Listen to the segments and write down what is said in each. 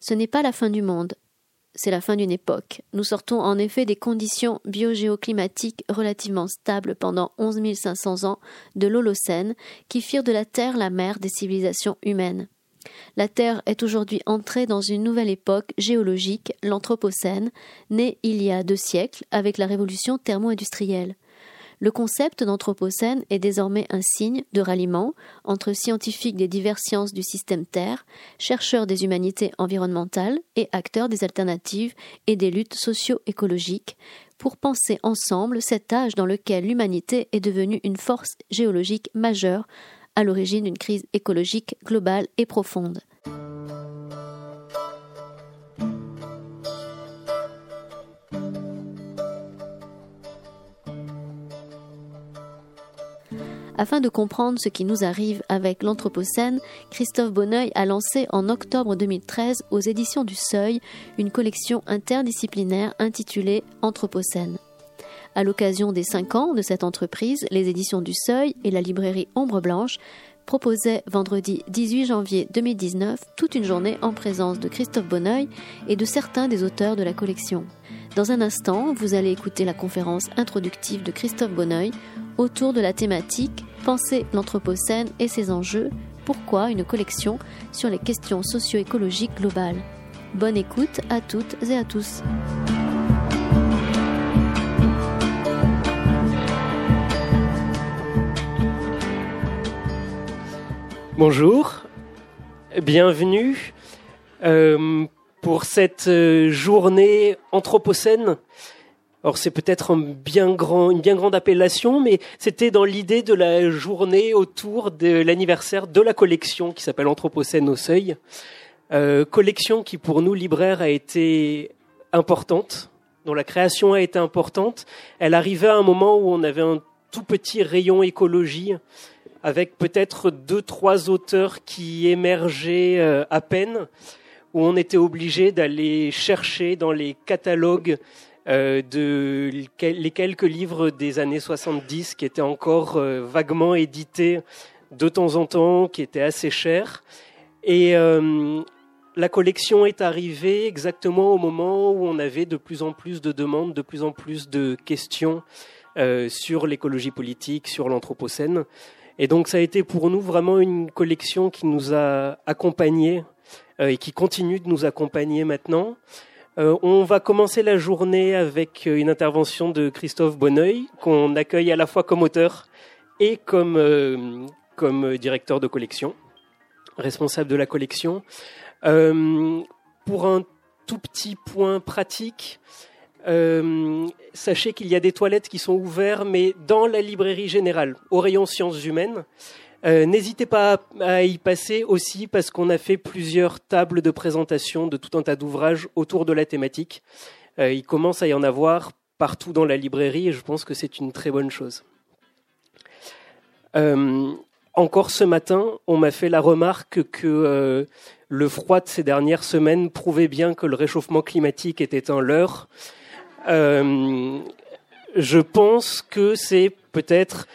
Ce n'est pas la fin du monde, c'est la fin d'une époque. Nous sortons en effet des conditions biogéoclimatiques relativement stables pendant 11 500 ans de l'Holocène qui firent de la Terre la mère des civilisations humaines. La Terre est aujourd'hui entrée dans une nouvelle époque géologique, l'Anthropocène, née il y a deux siècles avec la révolution thermo-industrielle. Le concept d'Anthropocène est désormais un signe de ralliement entre scientifiques des diverses sciences du système Terre, chercheurs des humanités environnementales et acteurs des alternatives et des luttes socio-écologiques pour penser ensemble cet âge dans lequel l'humanité est devenue une force géologique majeure à l'origine d'une crise écologique globale et profonde. Afin de comprendre ce qui nous arrive avec l'Anthropocène, Christophe Bonneuil a lancé en octobre 2013 aux éditions du Seuil une collection interdisciplinaire intitulée Anthropocène. À l'occasion des cinq ans de cette entreprise, les éditions du Seuil et la librairie Ombre Blanche proposaient vendredi 18 janvier 2019 toute une journée en présence de Christophe Bonneuil et de certains des auteurs de la collection. Dans un instant, vous allez écouter la conférence introductive de Christophe Bonneuil autour de la thématique Penser l'Anthropocène et ses enjeux, pourquoi une collection sur les questions socio-écologiques globales. Bonne écoute à toutes et à tous. Bonjour, bienvenue euh, pour cette euh, journée anthropocène alors c'est peut-être une bien grande appellation, mais c'était dans l'idée de la journée autour de l'anniversaire de la collection qui s'appelle Anthropocène au Seuil. Euh, collection qui pour nous libraires a été importante, dont la création a été importante. Elle arrivait à un moment où on avait un tout petit rayon écologie avec peut-être deux, trois auteurs qui émergeaient euh, à peine, où on était obligé d'aller chercher dans les catalogues euh, de les quelques livres des années 70 qui étaient encore euh, vaguement édités de temps en temps, qui étaient assez chers. Et euh, la collection est arrivée exactement au moment où on avait de plus en plus de demandes, de plus en plus de questions sur l'écologie politique, sur l'anthropocène. Et donc ça a été pour nous vraiment une collection qui nous a accompagnés et qui continue de nous accompagner maintenant. Euh, on va commencer la journée avec euh, une intervention de Christophe Bonneuil, qu'on accueille à la fois comme auteur et comme, euh, comme directeur de collection, responsable de la collection. pour un tout petit point pratique, sachez qu'il y a des toilettes qui sont ouvertes, mais dans la librairie générale, au rayon sciences humaines. Euh, n'hésitez pas à y passer aussi parce qu'on a fait plusieurs tables de présentation de tout un tas d'ouvrages autour de la thématique. Euh, il commence à y en avoir partout dans la librairie et je pense que c'est une très bonne chose. Euh, encore ce matin, on m'a fait la remarque que le froid de ces dernières semaines prouvait bien que le réchauffement climatique était un leurre. je pense que c'est peut-être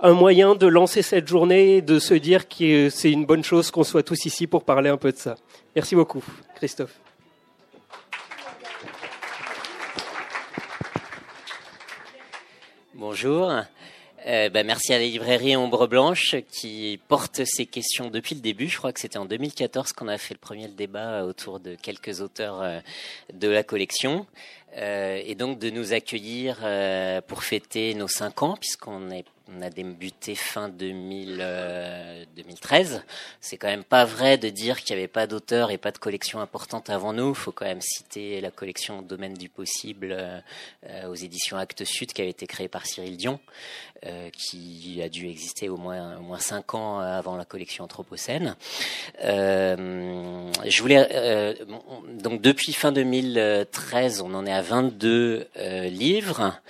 un moyen de lancer cette journée et de se dire que c'est une bonne chose qu'on soit tous ici pour parler un peu de ça. Merci beaucoup, Christophe. Bonjour. Euh, bah, merci à la librairie Ombre Blanche qui porte ces questions depuis le début. Je crois que c'était en 2014 qu'on a fait le premier débat autour de quelques auteurs euh, de la collection. Euh, et donc de nous accueillir pour fêter nos cinq ans, puisqu'on est on a débuté fin 2000, 2013. Euh, c'est quand même pas vrai de dire qu'il n'y avait pas d'auteurs et pas de collection importante avant nous. Faut quand même citer la collection Domaine du possible euh, euh, aux éditions Actes Sud qui avait été créée par Cyril Dion, qui a dû exister au moins au moins cinq ans avant la collection Anthropocène. je voulais donc depuis fin 2013, on en est à 22 livres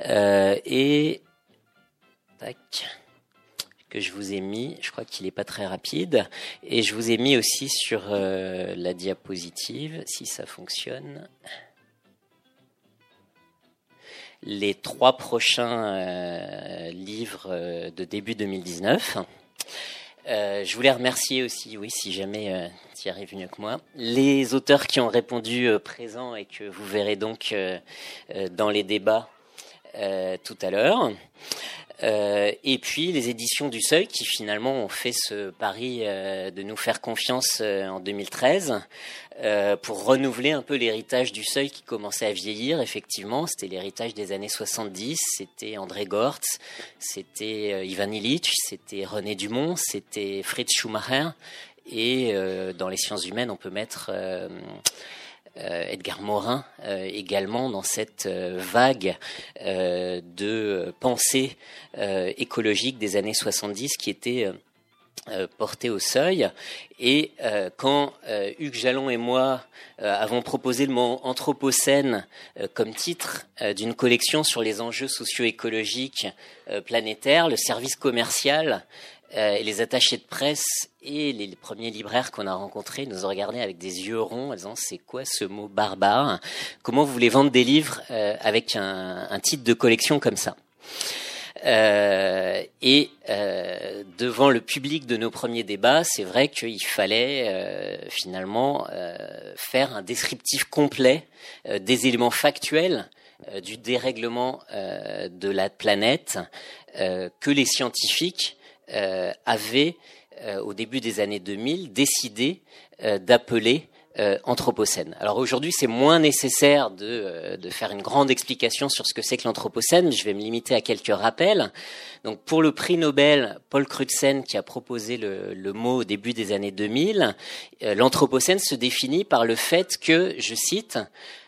et que je vous ai mis, je crois qu'il n'est pas très rapide, et je vous ai mis aussi sur euh, la diapositive, si ça fonctionne, les trois prochains euh, livres euh, de début 2019. je voulais remercier aussi, oui, si jamais tu y arrives mieux que moi. Les auteurs qui ont répondu présents et que vous verrez donc dans les débats tout à l'heure. Euh, et puis les éditions du Seuil qui finalement ont fait ce pari euh, de nous faire confiance euh, en 2013 pour renouveler un peu l'héritage du Seuil qui commençait à vieillir. Effectivement, c'était l'héritage des années 70. C'était André Gortz, c'était Ivan Illich, c'était René Dumont, c'était Fritz Schumacher. Et dans les sciences humaines, on peut mettre Edgar Morin euh, également dans cette euh, vague de pensée écologique des années 70 qui était portée au seuil. Et quand Hugues Jalon et moi avons proposé le mot anthropocène comme titre d'une collection sur les enjeux socio-écologiques planétaires, le service commercial et les attachés de presse et les premiers libraires qu'on a rencontrés nous ont regardés avec des yeux ronds en disant c'est quoi ce mot barbare? Comment vous voulez vendre des livres euh, avec un, un, titre de collection comme ça? Euh, et euh, devant le public de nos premiers débats, c'est vrai qu'il fallait euh, finalement euh, faire un descriptif complet des éléments factuels du dérèglement de la planète que les scientifiques avaient euh, au début des années 2000, décidé euh, d'appeler euh, anthropocène. Alors aujourd'hui, c'est moins nécessaire de, de, faire une grande explication sur ce que c'est que l'anthropocène. Je vais me limiter à quelques rappels. Donc, pour le prix Nobel, Paul Crutzen, qui a proposé le, le mot au début des années 2000, l'anthropocène se définit par le fait que, je cite,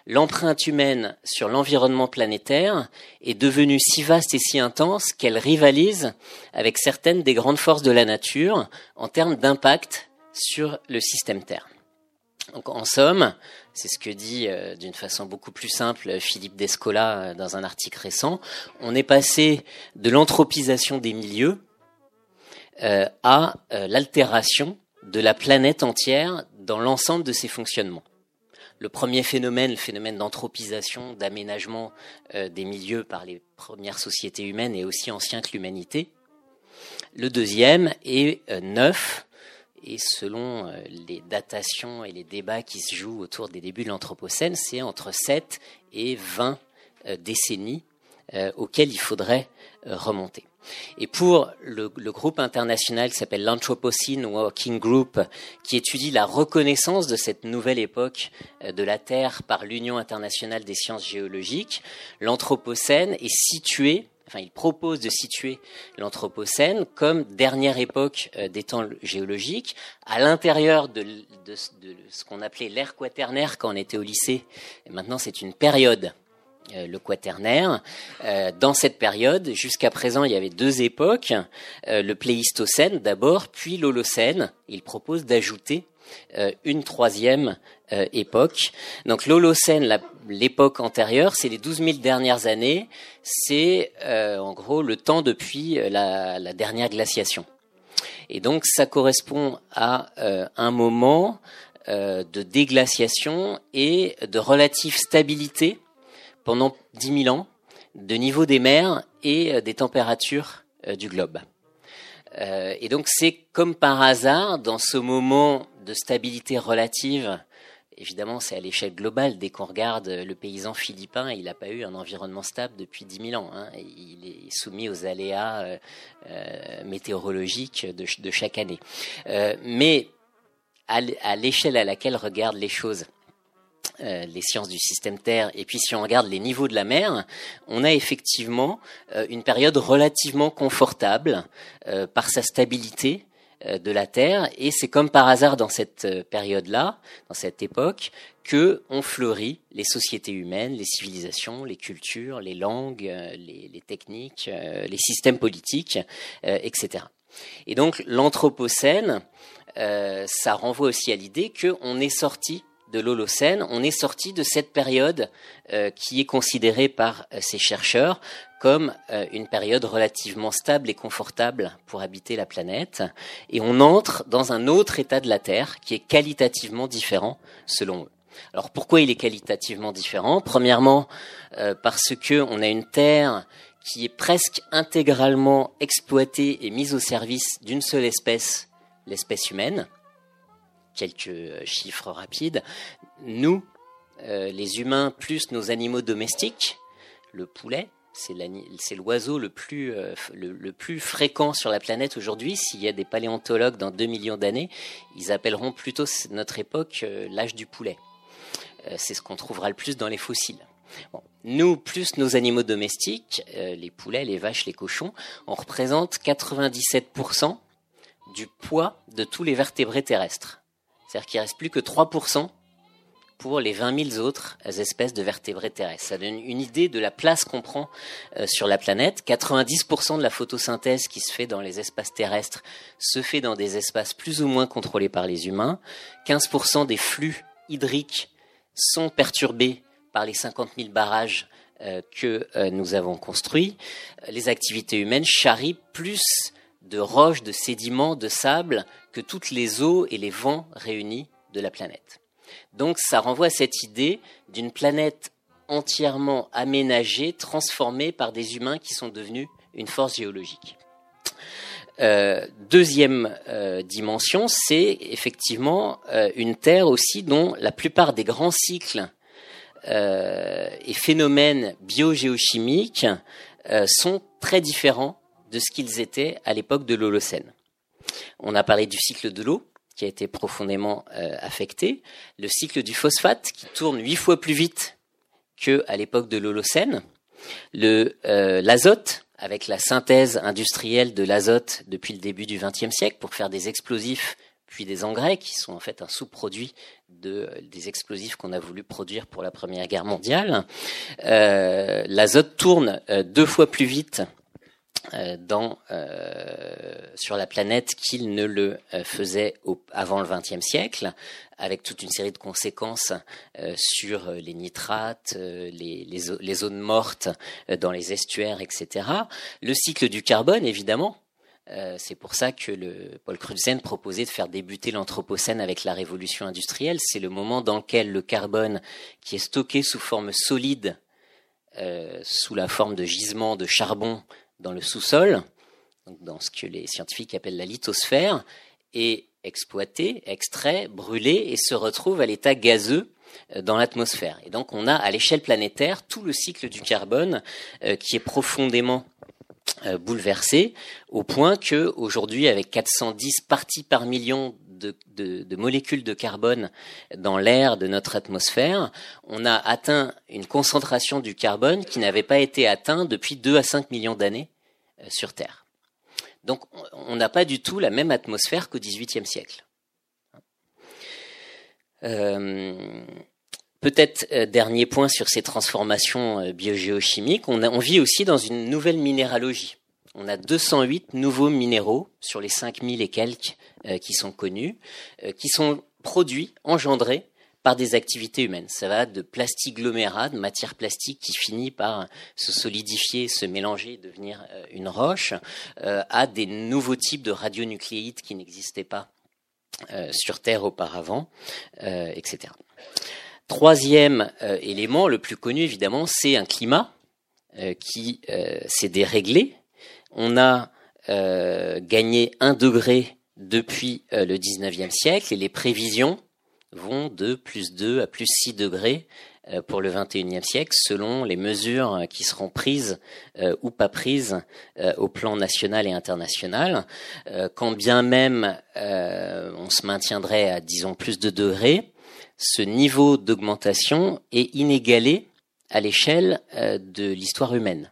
l'empreinte humaine sur l'environnement planétaire est devenue si vaste et si intense qu'elle rivalise avec certaines des grandes forces de la nature en termes d'impact sur le système Terre. En somme, c'est ce que dit euh, d'une façon beaucoup plus simple Philippe Descola euh, dans un article récent, on est passé de l'anthropisation des milieux euh, à l'altération de la planète entière dans l'ensemble de ses fonctionnements le premier phénomène, le phénomène d'anthropisation, d'aménagement des milieux par les premières sociétés humaines est aussi ancien que l'humanité. Le deuxième est neuf, et selon euh, les datations et les débats qui se jouent autour des débuts de l'Anthropocène, c'est entre 7 et 20 décennies auxquelles il faudrait remonter. Et pour le, groupe international qui s'appelle l'Anthropocene Working Group, qui étudie la reconnaissance de cette nouvelle époque euh, de la Terre par l'Union internationale des sciences géologiques, l'Anthropocène est situé enfin, il propose de situer l'Anthropocène comme dernière époque euh, des temps géologiques, à l'intérieur de, ce qu'on appelait l'ère quaternaire quand on était au lycée. Maintenant, c'est une période euh, le quaternaire. Euh, dans cette période, jusqu'à présent, il y avait deux époques, le Pléistocène d'abord, puis l'Holocène. Il propose d'ajouter une troisième époque. Donc l'Holocène, l'époque antérieure, c'est les 12 000 dernières années, c'est en gros le temps depuis la, la, dernière glaciation. Et donc ça correspond à un moment de déglaciation et de relative stabilité pendant 10 000 ans de niveau des mers et euh, des températures euh, du globe. Euh, et donc c'est comme par hasard, dans ce moment de stabilité relative, évidemment c'est à l'échelle globale, dès qu'on regarde le paysan philippin, il n'a pas eu un environnement stable depuis 10 000 ans. Hein. il est soumis aux aléas météorologiques de, chaque année. mais à l'échelle à laquelle regardent les choses euh, les sciences du système Terre, et puis si on regarde les niveaux de la mer, on a effectivement euh, une période relativement confortable euh, par sa stabilité de la Terre, et c'est comme par hasard dans cette période-là, dans cette époque, que ont fleuri les sociétés humaines, les civilisations, les cultures, les langues, les, les techniques, les systèmes politiques, etc. Et donc l'Anthropocène, ça renvoie aussi à l'idée qu'on est sorti de l'Holocène, on est sorti de cette période euh, qui est considérée par euh, ces chercheurs comme euh, une période relativement stable et confortable pour habiter la planète, et on entre dans un autre état de la Terre qui est qualitativement différent selon eux. Alors pourquoi il est qualitativement différent? Premièrement, parce que on a une Terre qui est presque intégralement exploitée et mise au service d'une seule espèce, l'espèce humaine quelques chiffres rapides. Nous, les humains plus nos animaux domestiques, le poulet, c'est l'oiseau le plus, le, plus fréquent sur la planète aujourd'hui. S'il y a des paléontologues dans 2 millions d'années, ils appelleront plutôt notre époque l'âge du poulet. c'est ce qu'on trouvera le plus dans les fossiles. Nous, plus nos animaux domestiques, euh, les poulets, les vaches, les cochons, on représente 97% du poids de tous les vertébrés terrestres. C'est-à-dire qu'il ne reste plus que 3% pour les 20 000 autres espèces de vertébrés terrestres. Ça donne une idée de la place qu'on prend euh, sur la planète. 90% de la photosynthèse qui se fait dans les espaces terrestres se fait dans des espaces plus ou moins contrôlés par les humains. 15% des flux hydriques sont perturbés par les 50 000 barrages euh, que euh, nous avons construits, les activités humaines charrient plus de roches, de sédiments, de sable toutes les eaux et les vents réunis de la planète. Donc ça renvoie à cette idée d'une planète entièrement aménagée, transformée par des humains qui sont devenus une force géologique. Euh, deuxième dimension, c'est effectivement une Terre aussi dont la plupart des grands cycles euh, et phénomènes biogéochimiques euh, sont très différents de ce qu'ils étaient à l'époque de l'Holocène. On a parlé du cycle de l'eau qui a été profondément euh, affecté, le cycle du phosphate qui tourne huit fois plus vite que à l'époque de l'Holocène, le l'azote avec la synthèse industrielle de l'azote depuis le début du XXe siècle pour faire des explosifs puis des engrais qui sont en fait un sous-produit de, des explosifs qu'on a voulu produire pour la Première Guerre mondiale. Euh, L'azote tourne euh, deux fois plus vite euh, dans, euh, sur la planète qu'il ne le euh, faisait au, avant le XXe siècle, avec toute une série de conséquences sur les nitrates, les, les, les zones mortes dans les estuaires, etc. Le cycle du carbone, évidemment, euh, c'est pour ça que le, Paul Crutzen proposait de faire débuter l'Anthropocène avec la révolution industrielle. C'est le moment dans lequel le carbone, qui est stocké sous forme solide, euh, sous la forme de gisement de charbon dans le sous-sol, dans ce que les scientifiques appellent la lithosphère, est exploité, extrait, brûlé et se retrouve à l'état gazeux euh, dans l'atmosphère. Et donc on a à l'échelle planétaire tout le cycle du carbone qui est profondément euh, bouleversé au point que aujourd'hui, avec 410 parties par million de, molécules de carbone dans l'air de notre atmosphère, on a atteint une concentration du carbone qui n'avait pas été atteinte depuis 2 à 5 millions d'années euh, sur Terre. Donc on n'a pas du tout la même atmosphère qu'au XVIIIe siècle. Euh, Peut-être euh, dernier point sur ces transformations euh, biogéochimiques, on, on, vit aussi dans une nouvelle minéralogie. On a 208 nouveaux minéraux sur les 5000 et quelques qui sont connus, qui sont produits, engendrés par des activités humaines. Ça va de plastiglomérat, de matière plastique qui finit par se solidifier, se mélanger, devenir une roche, à des nouveaux types de radionucléides qui n'existaient pas sur Terre auparavant, etc. Troisième euh, élément, le plus connu évidemment, c'est un climat euh, qui euh, s'est déréglé. On a gagné un degré depuis le 19e siècle et les prévisions vont de plus 2 à plus 6 degrés pour le 21e siècle selon les mesures qui seront prises ou pas prises au plan national et international. quand bien même on se maintiendrait à disons plus de degrés, ce niveau d'augmentation est inégalé à l'échelle euh, de l'histoire humaine.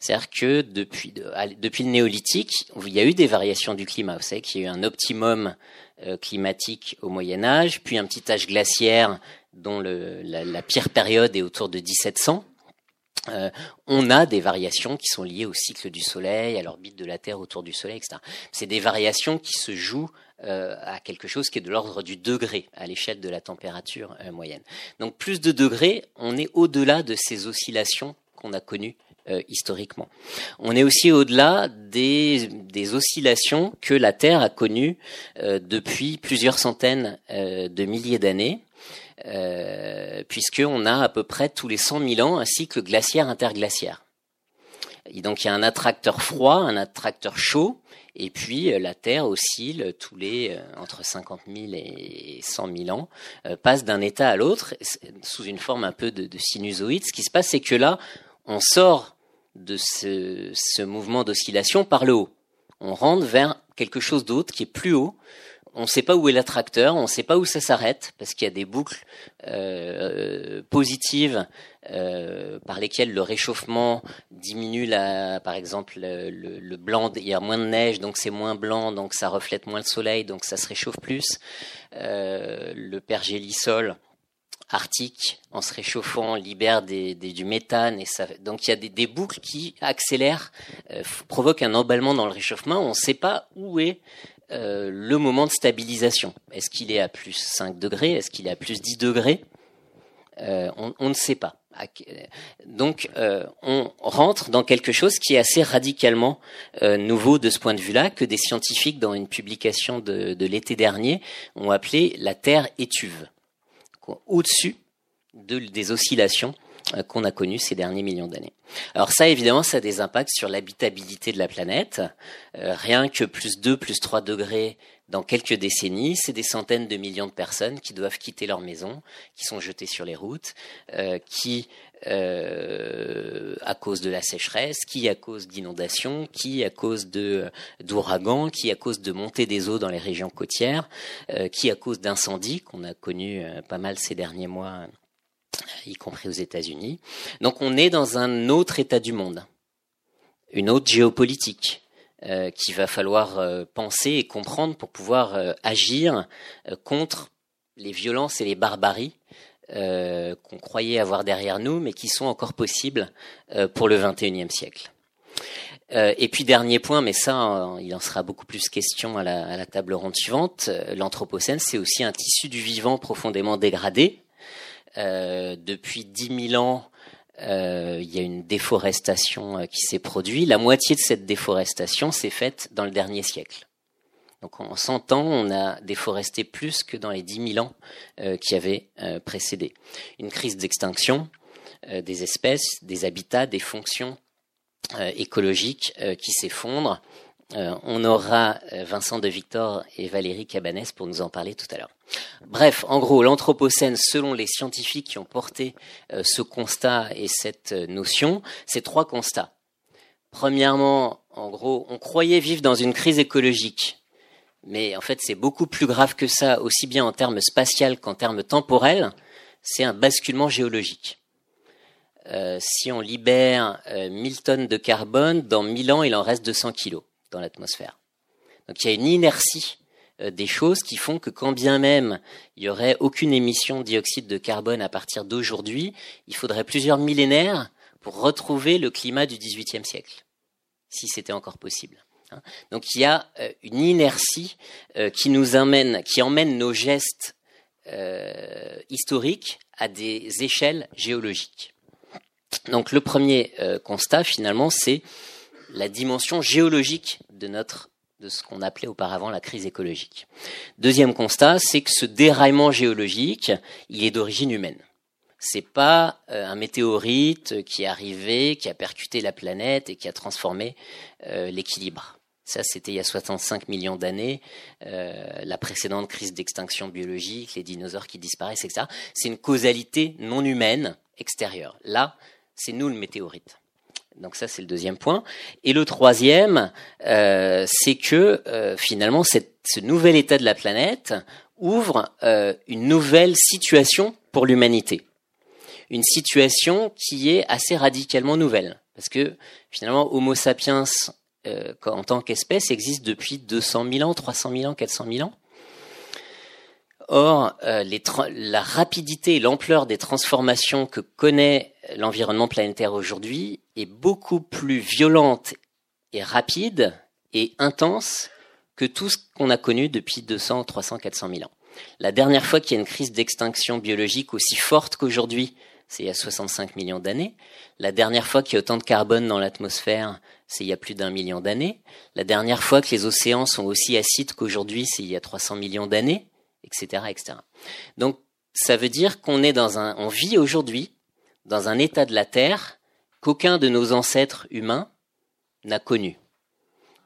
C'est-à-dire que depuis, depuis le néolithique, il y a eu des variations du climat. Vous savez qu'il y a eu un optimum euh, climatique au Moyen Âge, puis un petit âge glaciaire dont la, pire période est autour de 1700. Euh, on a des variations qui sont liées au cycle du Soleil, à l'orbite de la Terre autour du Soleil, etc. C'est des variations qui se jouent euh, à quelque chose qui est de l'ordre du degré à l'échelle de la température euh, moyenne. Donc plus de degrés, on est au-delà de ces oscillations qu'on a connues euh, historiquement. On est aussi au-delà des, des, oscillations que la Terre a connues depuis plusieurs centaines de milliers d'années. Euh, puisqu'on a à peu près tous les 100 000 ans un cycle glaciaire interglaciaire. Et donc il y a un attracteur froid, un attracteur chaud, Et puis la Terre oscille tous les entre 50 000 et 100 000 ans, passe d'un état à l'autre sous une forme un peu de, de sinusoïde. Ce qui se passe, c'est que là, on sort de ce, mouvement d'oscillation par le haut. On rentre vers quelque chose d'autre qui est plus haut, on ne sait pas où est l'attracteur, on ne sait pas où ça s'arrête, parce qu'il y a des boucles euh, positives euh, par lesquelles le réchauffement diminue, par exemple, le, blanc, il y a moins de neige, donc c'est moins blanc, donc ça reflète moins le soleil, donc ça se réchauffe plus. Euh, le pergélisol arctique, en se réchauffant, libère du méthane, et ça, donc il y a des, des boucles qui accélèrent, provoquent un emballement dans le réchauffement. On ne sait pas où est euh, le moment de stabilisation. Est-ce qu'il est à plus 5 degrés? Est-ce qu'il est à plus 10 degrés? Euh, on, ne sait pas. Donc, euh, on rentre dans quelque chose qui est assez radicalement nouveau de ce point de vue-là, que des scientifiques, dans une publication de l'été dernier, ont appelé la Terre étuve, au-dessus de, des oscillations euh, qu'on a connu ces derniers millions d'années. Alors ça, évidemment, ça a des impacts sur l'habitabilité de la planète. Euh, rien que plus 2, plus 3 degrés dans quelques décennies, c'est des centaines de millions de personnes qui doivent quitter leur maison, qui sont jetées sur les routes, euh, qui, à cause de la sécheresse, qui à cause d'inondations, qui à cause de d'ouragans, qui à cause de montée des eaux dans les régions côtières, qui à cause d'incendies qu'on a connus pas mal ces derniers mois y compris aux États-Unis. Donc on est dans un autre état du monde, une autre géopolitique euh, qu'il va falloir euh, penser et comprendre pour pouvoir euh, agir contre les violences et les barbaries qu'on croyait avoir derrière nous, mais qui sont encore possibles pour le XXIe siècle. et puis dernier point, mais ça, il en sera beaucoup plus question à la, à la table ronde suivante. L'anthropocène, c'est aussi un tissu du vivant profondément dégradé, depuis 10 000 ans, il y a une déforestation euh, qui s'est produite. La moitié de cette déforestation s'est faite dans le dernier siècle. Donc en 100 ans, on a déforesté plus que dans les 10 000 ans qui avaient précédé. Une crise d'extinction des espèces, des habitats, des fonctions écologiques qui s'effondrent. On aura Vincent de Victor et Valérie Cabanès pour nous en parler tout à l'heure. Bref, en gros, l'Anthropocène, selon les scientifiques qui ont porté euh, ce constat et cette euh, notion, c'est trois constats. Premièrement, en gros, on croyait vivre dans une crise écologique, mais en fait, c'est beaucoup plus grave que ça, aussi bien en termes spatial qu'en termes temporels. C'est un basculement géologique. Euh, si on libère 1000 tonnes de carbone, dans 1000 ans, il en reste 200 kilos dans l'atmosphère. Donc il y a une inertie euh, des choses qui font que quand bien même il y aurait aucune émission de dioxyde de carbone à partir d'aujourd'hui, il faudrait plusieurs millénaires pour retrouver le climat du XVIIIe siècle, si c'était encore possible. Hein. Donc il y a euh, une inertie euh, qui nous emmène, qui emmène nos gestes historiques à des échelles géologiques. Donc le premier constat finalement, c'est la dimension géologique de notre de ce qu'on appelait auparavant la crise écologique. Deuxième constat, c'est que ce déraillement géologique, il est d'origine humaine. C'est pas euh, un météorite qui est arrivé, qui a percuté la planète et qui a transformé euh, l'équilibre. Ça, c'était il y a 65 millions d'années, euh, la précédente crise d'extinction biologique, les dinosaures qui disparaissent, etc. C'est une causalité non humaine extérieure. Là, c'est nous le météorite. Donc ça, c'est le deuxième point. Et le troisième, euh, c'est que euh, finalement, cette, ce nouvel état de la planète ouvre euh, une nouvelle situation pour l'humanité. Une situation qui est assez radicalement nouvelle. Parce que finalement, Homo sapiens, en tant qu'espèce, existe depuis 200 000 ans, 300 000 ans, 400 000 ans. Or, les la rapidité et l'ampleur des transformations que connaît l'environnement planétaire aujourd'hui est beaucoup plus violente et rapide et intense que tout ce qu'on a connu depuis 200, 300, 400 000 ans. La dernière fois qu'il y a une crise d'extinction biologique aussi forte qu'aujourd'hui, c'est il y a 65 millions d'années. La dernière fois qu'il y a autant de carbone dans l'atmosphère, c'est il y a plus d'un million d'années. La dernière fois que les océans sont aussi acides qu'aujourd'hui, c'est il y a 300 millions d'années, etc., etc. Donc, ça veut dire qu'on est dans un, on vit aujourd'hui dans un état de la Terre qu'aucun de nos ancêtres humains n'a connu.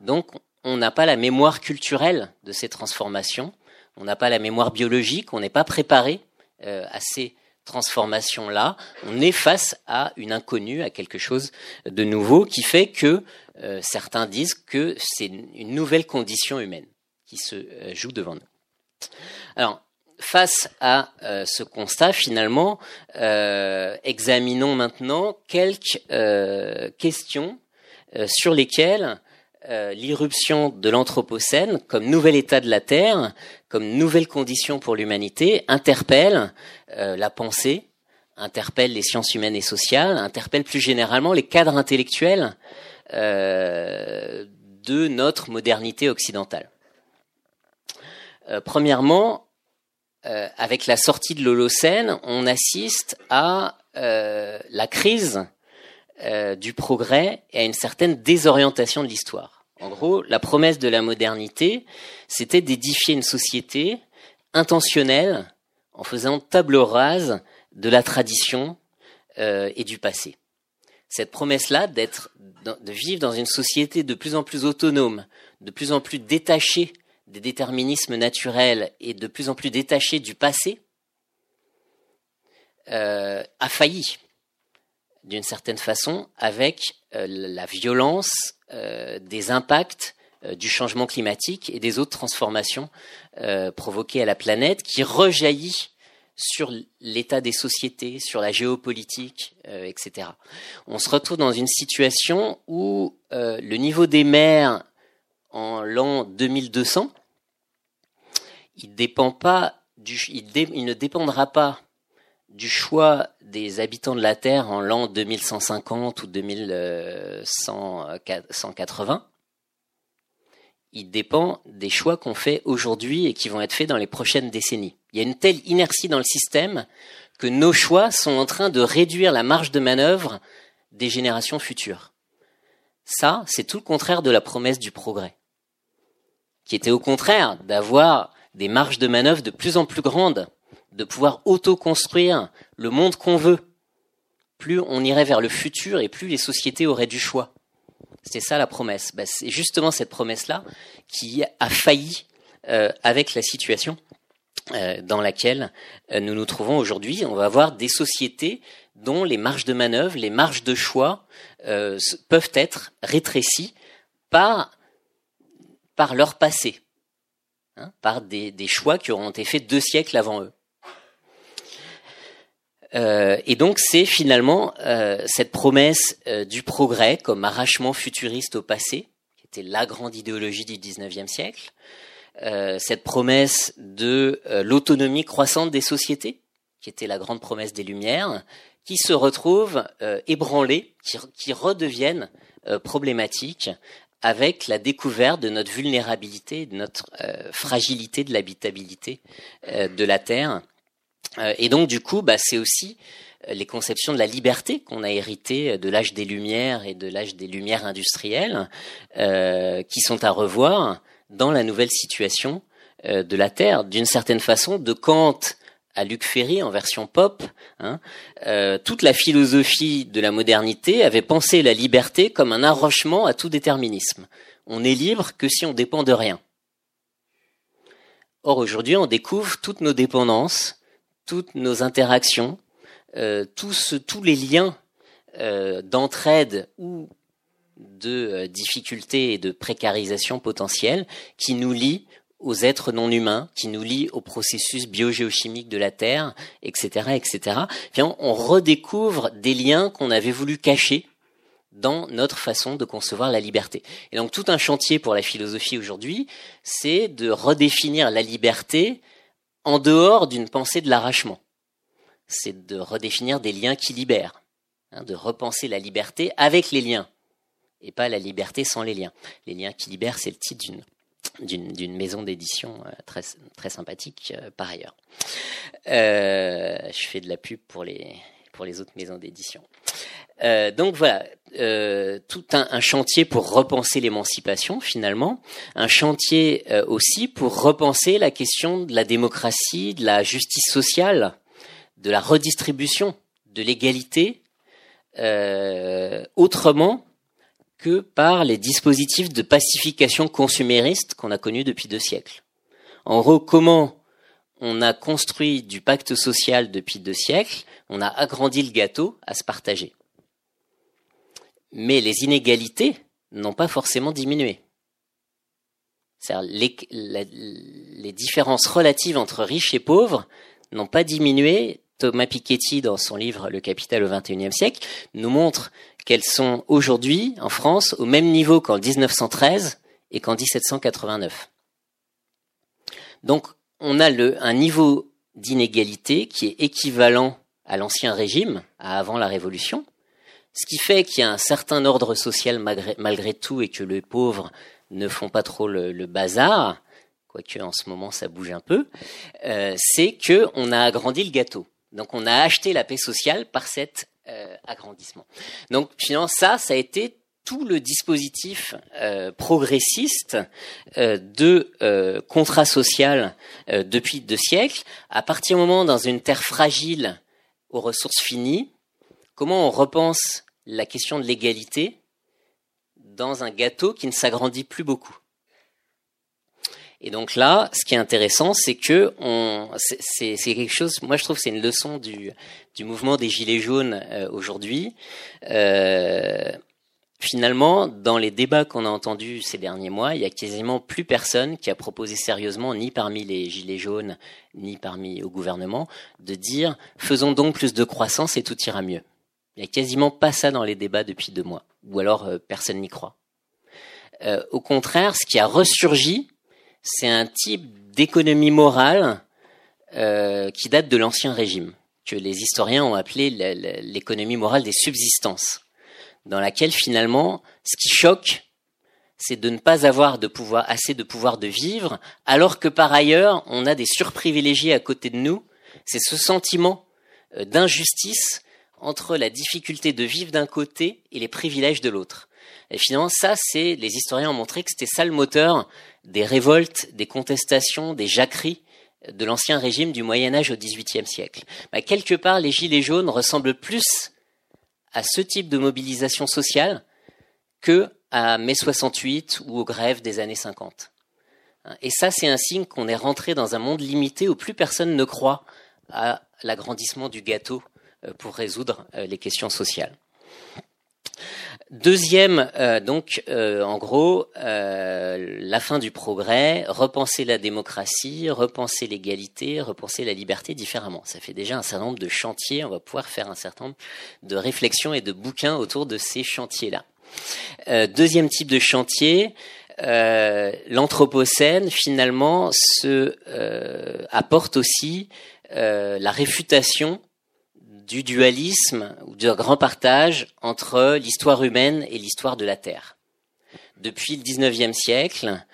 Donc, on n'a pas la mémoire culturelle de ces transformations, on n'a pas la mémoire biologique, on n'est pas préparé euh, à ces transformations-là. On est face à une inconnue, à quelque chose de nouveau, qui fait que euh, certains disent que c'est une nouvelle condition humaine qui se euh, joue devant nous. Alors, face à ce constat, finalement, examinons maintenant quelques questions sur lesquelles euh, l'irruption de l'Anthropocène comme nouvel état de la Terre, comme nouvelle condition pour l'humanité, interpelle euh, la pensée, interpelle les sciences humaines et sociales, interpelle plus généralement les cadres intellectuels euh, de notre modernité occidentale. Premièrement, avec la sortie de l'Holocène, on assiste à la crise du progrès et à une certaine désorientation de l'histoire. En gros, la promesse de la modernité, c'était d'édifier une société intentionnelle en faisant table rase de la tradition euh, et du passé. Cette promesse-là d'être, de vivre dans une société de plus en plus autonome, de plus en plus détachée des déterminismes naturels et de plus en plus détachée du passé, euh, a failli d'une certaine façon avec euh, la violence euh, des impacts euh, du changement climatique et des autres transformations provoquées à la planète qui rejaillit sur l'état des sociétés, sur la géopolitique, etc. On se retrouve dans une situation où le niveau des mers en l'an 2200, il, il ne dépendra pas du choix des habitants de la Terre en l'an 2150 ou 2180, il dépend des choix qu'on fait aujourd'hui et qui vont être faits dans les prochaines décennies. Il y a une telle inertie dans le système que nos choix sont en train de réduire la marge de manœuvre des générations futures. Ça, c'est tout le contraire de la promesse du progrès, qui était au contraire d'avoir des marges de manœuvre de plus en plus grandes de pouvoir auto-construire le monde qu'on veut, plus on irait vers le futur et plus les sociétés auraient du choix. C'est ça la promesse. Ben, c'est justement cette promesse-là qui a failli euh, avec la situation euh, dans laquelle euh, nous nous trouvons aujourd'hui. On va avoir des sociétés dont les marges de manœuvre, les marges de choix peuvent être rétrécies par, par leur passé, hein, par des, choix qui auront été faits deux siècles avant eux. Euh, et donc c'est finalement euh, cette promesse euh, du progrès comme arrachement futuriste au passé, qui était la grande idéologie du XIXe siècle, cette promesse de l'autonomie croissante des sociétés, qui était la grande promesse des Lumières, qui se retrouve ébranlée, qui, qui redeviennent problématiques avec la découverte de notre vulnérabilité, de notre fragilité de l'habitabilité de la Terre euh, et donc du coup, bah, c'est aussi euh, les conceptions de la liberté qu'on a héritées euh, de l'âge des Lumières et de l'âge des Lumières industrielles, qui sont à revoir dans la nouvelle situation de la Terre. D'une certaine façon, de Kant à Luc Ferry en version pop, hein, toute la philosophie de la modernité avait pensé la liberté comme un arrochement à tout déterminisme. On n'est libre que si on dépend de rien. Or aujourd'hui, on découvre toutes nos dépendances, toutes nos interactions, euh, tous, tous les liens euh, d'entraide ou de euh, difficultés et de précarisation potentielle qui nous lient aux êtres non humains, qui nous lient au processus biogéochimique de la Terre, etc., etc. on redécouvre des liens qu'on avait voulu cacher dans notre façon de concevoir la liberté. Et donc tout un chantier pour la philosophie aujourd'hui, c'est de redéfinir la liberté en dehors d'une pensée de l'arrachement. C'est de redéfinir des liens qui libèrent, hein, de repenser la liberté avec les liens, et pas la liberté sans les liens. Les liens qui libèrent, c'est le titre d'une maison d'édition euh, très très sympathique euh, par ailleurs. Euh, je fais de la pub pour les pour les autres maisons d'édition. Euh, donc voilà, euh, tout un, chantier pour repenser l'émancipation finalement, un chantier euh, aussi pour repenser la question de la démocratie, de la justice sociale, de la redistribution, de l'égalité, autrement que par les dispositifs de pacification consumériste qu'on a connus depuis deux siècles. En gros, comment on a construit du pacte social depuis deux siècles, on a agrandi le gâteau à se partager. Mais les inégalités n'ont pas forcément diminué. Les, les, différences relatives entre riches et pauvres n'ont pas diminué. Thomas Piketty, dans son livre Le Capital au XXIe siècle, nous montre qu'elles sont aujourd'hui, en France, au même niveau qu'en 1913 et qu'en 1789. Donc, on a le, un niveau d'inégalité qui est équivalent à l'ancien régime, à avant la Révolution, ce qui fait qu'il y a un certain ordre social malgré, tout et que les pauvres ne font pas trop le, bazar, quoique en ce moment ça bouge un peu, euh, c'est que on a agrandi le gâteau. Donc on a acheté la paix sociale par cet euh, agrandissement. Donc finalement ça, ça a été tout le dispositif euh, progressiste euh, de contrat social depuis deux siècles, à partir du moment dans une terre fragile aux ressources finies, comment on repense la question de l'égalité dans un gâteau qui ne s'agrandit plus beaucoup? Et donc là, ce qui est intéressant, c'est que on, c'est, quelque chose. Moi, je trouve que c'est une leçon du, du mouvement des gilets jaunes aujourd'hui. Euh, Finalement, dans les débats qu'on a entendus ces derniers mois, il y a quasiment plus personne qui a proposé sérieusement, ni parmi les gilets jaunes, ni parmi au gouvernement, de dire faisons donc plus de croissance et tout ira mieux. Il n'y a quasiment pas ça dans les débats depuis deux mois, ou alors euh, personne n'y croit. Euh, au contraire, ce qui a ressurgi, c'est un type d'économie morale euh, qui date de l'ancien régime, que les historiens ont appelé l'économie morale des subsistances dans laquelle finalement, ce qui choque, c'est de ne pas avoir de pouvoir, assez de pouvoir de vivre, alors que par ailleurs, on a des surprivilégiés à côté de nous. C'est ce sentiment euh, d'injustice entre la difficulté de vivre d'un côté et les privilèges de l'autre. Et finalement, ça, c'est, les historiens ont montré que c'était ça le moteur des révoltes, des contestations, des jacqueries de l'ancien régime du Moyen Âge au XVIIIe siècle. Bah, quelque part, les gilets jaunes ressemblent plus à ce type de mobilisation sociale que à mai 68 ou aux grèves des années 50. Et ça, c'est un signe qu'on est rentré dans un monde limité où plus personne ne croit à l'agrandissement du gâteau euh, pour résoudre euh, les questions sociales. Deuxième, euh, donc, euh, en gros, euh, la fin du progrès, repenser la démocratie, repenser l'égalité, repenser la liberté différemment. Ça fait déjà un certain nombre de chantiers. On va pouvoir faire un certain nombre de réflexions et de bouquins autour de ces chantiers-là. deuxième type de chantier, l'anthropocène finalement se apporte aussi la réfutation du dualisme ou du grand partage entre l'histoire humaine et l'histoire de la Terre. Depuis le XIXe siècle,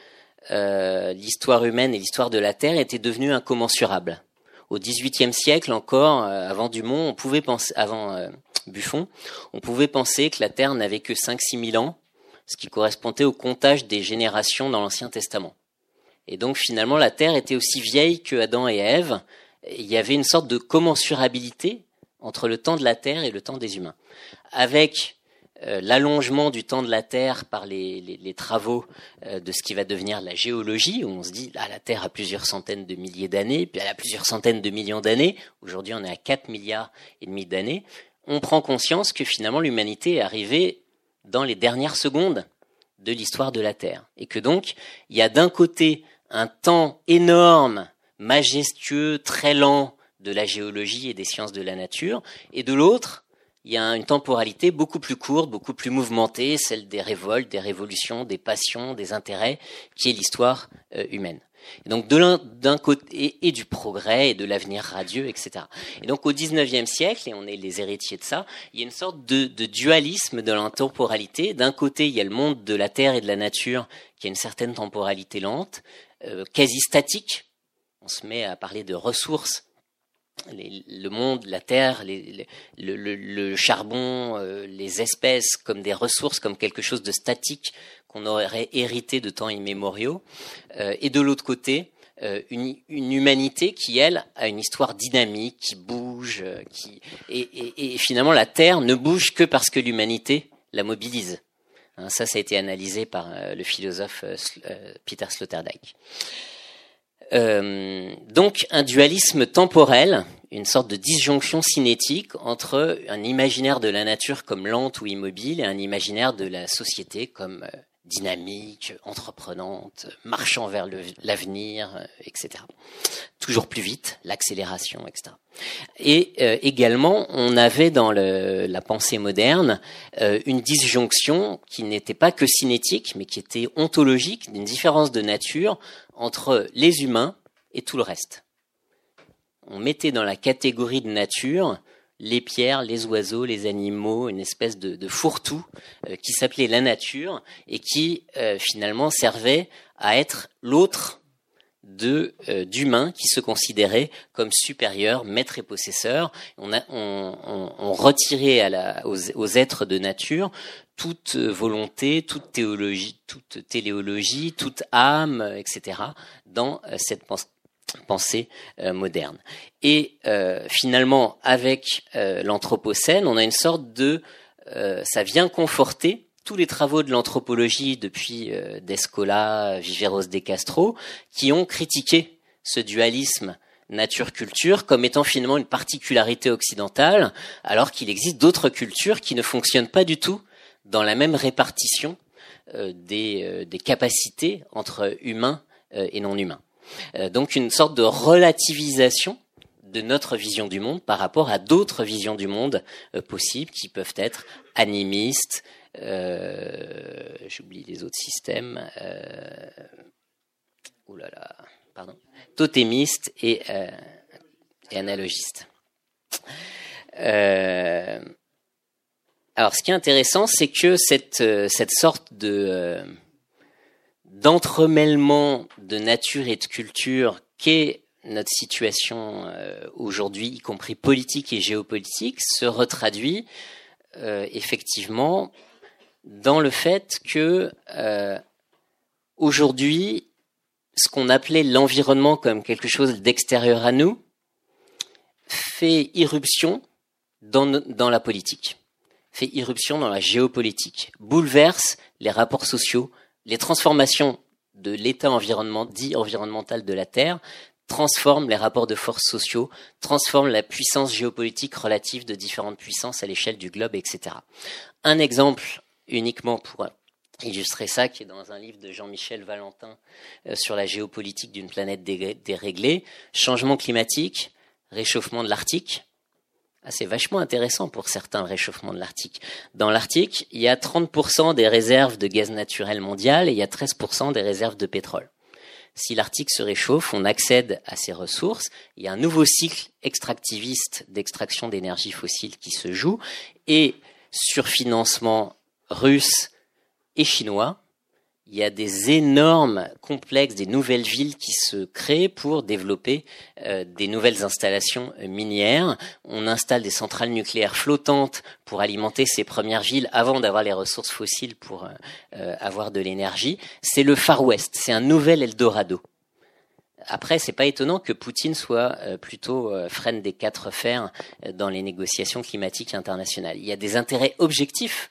euh, l'histoire humaine et l'histoire de la Terre étaient devenues incommensurables. Au XVIIIe siècle encore, euh, avant Dumont, on pouvait penser, avant euh, Buffon, on pouvait penser que la Terre n'avait que 5-6 000 ans, ce qui correspondait au comptage des générations dans l'Ancien Testament. Et donc finalement, la Terre était aussi vieille que Adam et Ève. Il y avait une sorte de commensurabilité entre le temps de la Terre et le temps des humains. Avec euh, l'allongement du temps de la Terre par les, les, travaux euh, de ce qui va devenir la géologie, où on se dit, là, la Terre a plusieurs centaines de milliers d'années, puis elle a plusieurs centaines de millions d'années, aujourd'hui on est à 4 milliards et demi d'années, on prend conscience que finalement l'humanité est arrivée dans les dernières secondes de l'histoire de la Terre. Et que donc, il y a d'un côté un temps énorme, majestueux, très lent, de la géologie et des sciences de la nature, et de l'autre, il y a une temporalité beaucoup plus courte, beaucoup plus mouvementée, celle des révoltes, des révolutions, des passions, des intérêts, qui est l'histoire euh, humaine. Et donc de l'un d'un côté et du progrès et de l'avenir radieux, etc. Et donc au XIXe siècle, et on est les héritiers de ça, il y a une sorte de, dualisme de l'intemporalité. D'un côté, il y a le monde de la terre et de la nature qui a une certaine temporalité lente, euh, quasi statique. On se met à parler de ressources le monde, la terre, le, charbon, euh, les espèces comme des ressources, comme quelque chose de statique qu'on aurait hérité de temps immémoriaux, euh, et de l'autre côté, euh, une, humanité qui, elle, a une histoire dynamique, qui bouge, qui et, finalement la Terre ne bouge que parce que l'humanité la mobilise. Hein, ça, ça a été analysé par le philosophe Peter Sloterdijk. Donc un dualisme temporel, une sorte de disjonction cinétique entre un imaginaire de la nature comme lente ou immobile et un imaginaire de la société comme dynamique, entreprenante, marchant vers l'avenir, euh, etc. Toujours plus vite, l'accélération, etc. Et euh, également, on avait dans la pensée moderne euh, une disjonction qui n'était pas que cinétique, mais qui était ontologique, d'une différence de nature entre les humains et tout le reste. On mettait dans la catégorie de nature les pierres, les oiseaux, les animaux, une espèce de, fourre-tout euh, qui s'appelait la nature et qui euh, finalement servait à être l'autre euh, d'humains qui se considéraient comme supérieurs, maîtres et possesseurs. On, retirait aux, êtres de nature toute volonté, toute théologie, toute téléologie, toute âme, etc. dans cette pensée euh, moderne. Et euh, finalement, avec euh, l'Anthropocène, on a une sorte de... ça vient conforter tous les travaux de l'anthropologie depuis Descola, Viveros de Castro, qui ont critiqué ce dualisme nature-culture comme étant finalement une particularité occidentale, alors qu'il existe d'autres cultures qui ne fonctionnent pas du tout dans la même répartition des, des capacités entre humains et non humains. Euh, donc une sorte de relativisation de notre vision du monde par rapport à d'autres visions du monde euh, possibles qui peuvent être animistes, euh, j'oublie les autres systèmes, euh, oulala, pardon, totémistes et analogistes. Alors, ce qui est intéressant, c'est que cette, cette sorte de d'entremêlement de nature et de culture qu'est notre situation euh, aujourd'hui, y compris politique et géopolitique, se retraduit euh, effectivement dans le fait que euh, aujourd'hui, ce qu'on appelait l'environnement comme quelque chose d'extérieur à nous fait irruption dans, dans la politique, fait irruption dans la géopolitique, bouleverse les rapports sociaux, les transformations de l'état dit environnemental de la Terre transforment les rapports de force sociaux, transforment la puissance géopolitique relative de différentes puissances à l'échelle du globe, etc. Un exemple uniquement pour illustrer ça, qui est dans un livre de Jean-Michel Valentin euh, sur la géopolitique d'une planète déréglée, changement climatique, réchauffement de l'Arctique, ah, c'est vachement intéressant pour certains, le réchauffement de l'Arctique. Dans l'Arctique, il y a 30% des réserves de gaz naturel mondial et il y a 13% des réserves de pétrole. Si l'Arctique se réchauffe, on accède à ces ressources. Il y a un nouveau cycle extractiviste d'extraction d'énergie fossile qui se joue et sur financement russe et chinois, il y a des énormes complexes, des nouvelles villes qui se créent pour développer euh, des nouvelles installations euh, minières. On installe des centrales nucléaires flottantes pour alimenter ces premières villes avant d'avoir les ressources fossiles pour euh, avoir de l'énergie. C'est le Far West, c'est un nouvel Eldorado. Après, c'est pas étonnant que Poutine soit plutôt freine des quatre fers dans les négociations climatiques internationales. Il y a des intérêts objectifs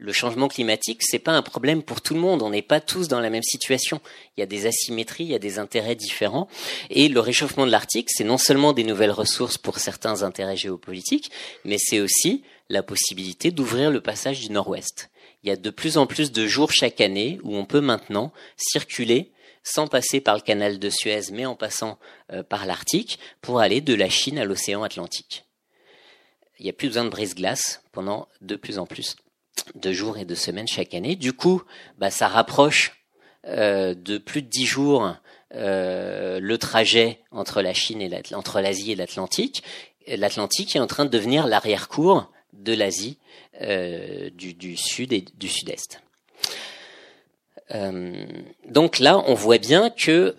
le changement climatique, c'est pas un problème pour tout le monde. On n'est pas tous dans la même situation. Il y a des asymétries, il y a des intérêts différents. Et le réchauffement de l'Arctique, c'est non seulement des nouvelles ressources pour certains intérêts géopolitiques, mais c'est aussi la possibilité d'ouvrir le passage du Nord-Ouest. Il y a de plus en plus de jours chaque année où on peut maintenant circuler sans passer par le canal de Suez, mais en passant euh, par l'Arctique, pour aller de la Chine à l'océan Atlantique. Il n'y a plus besoin de brise-glace pendant de plus en plus de jours et de semaines chaque année. Du coup, bah, ça rapproche euh, de plus de dix jours euh, le trajet entre la Chine et entre l'Asie et l'Atlantique. L'Atlantique est en train de devenir l'arrière-cour de l'Asie euh, du, Sud et du Sud-Est. donc là, on voit bien que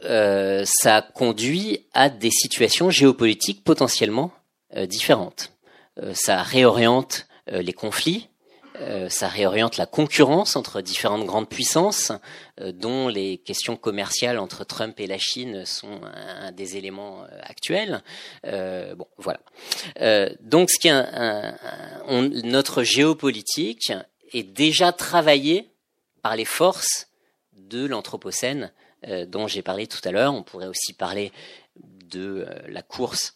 ça conduit à des situations géopolitiques potentiellement différentes. ça réoriente les conflits, euh, ça réoriente la concurrence entre différentes grandes puissances, euh, dont les questions commerciales entre Trump et la Chine sont un, des éléments euh, actuels. bon, voilà. donc, ce qui est un, notre géopolitique est déjà travaillée par les forces de l'Anthropocène dont j'ai parlé tout à l'heure. On pourrait aussi parler de la course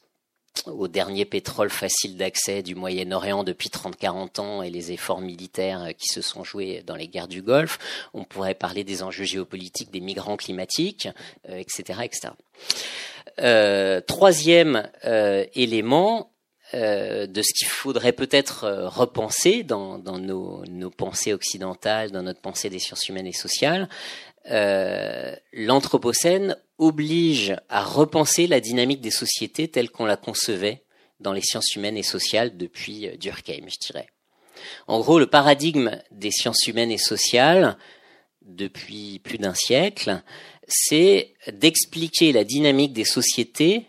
au dernier pétrole facile d'accès du Moyen-Orient depuis 30-40 ans et les efforts militaires qui se sont joués dans les guerres du Golfe. On pourrait parler des enjeux géopolitiques des migrants climatiques, etc., etc. Euh, troisième euh, élément euh, de ce qu'il faudrait peut-être repenser dans, dans nos, nos, pensées occidentales, dans notre pensée des sciences humaines et sociales, l'Anthropocène oblige à repenser la dynamique des sociétés telle qu'on la concevait dans les sciences humaines et sociales depuis Durkheim, je dirais. En gros, le paradigme des sciences humaines et sociales, depuis plus d'un siècle, c'est d'expliquer la dynamique des sociétés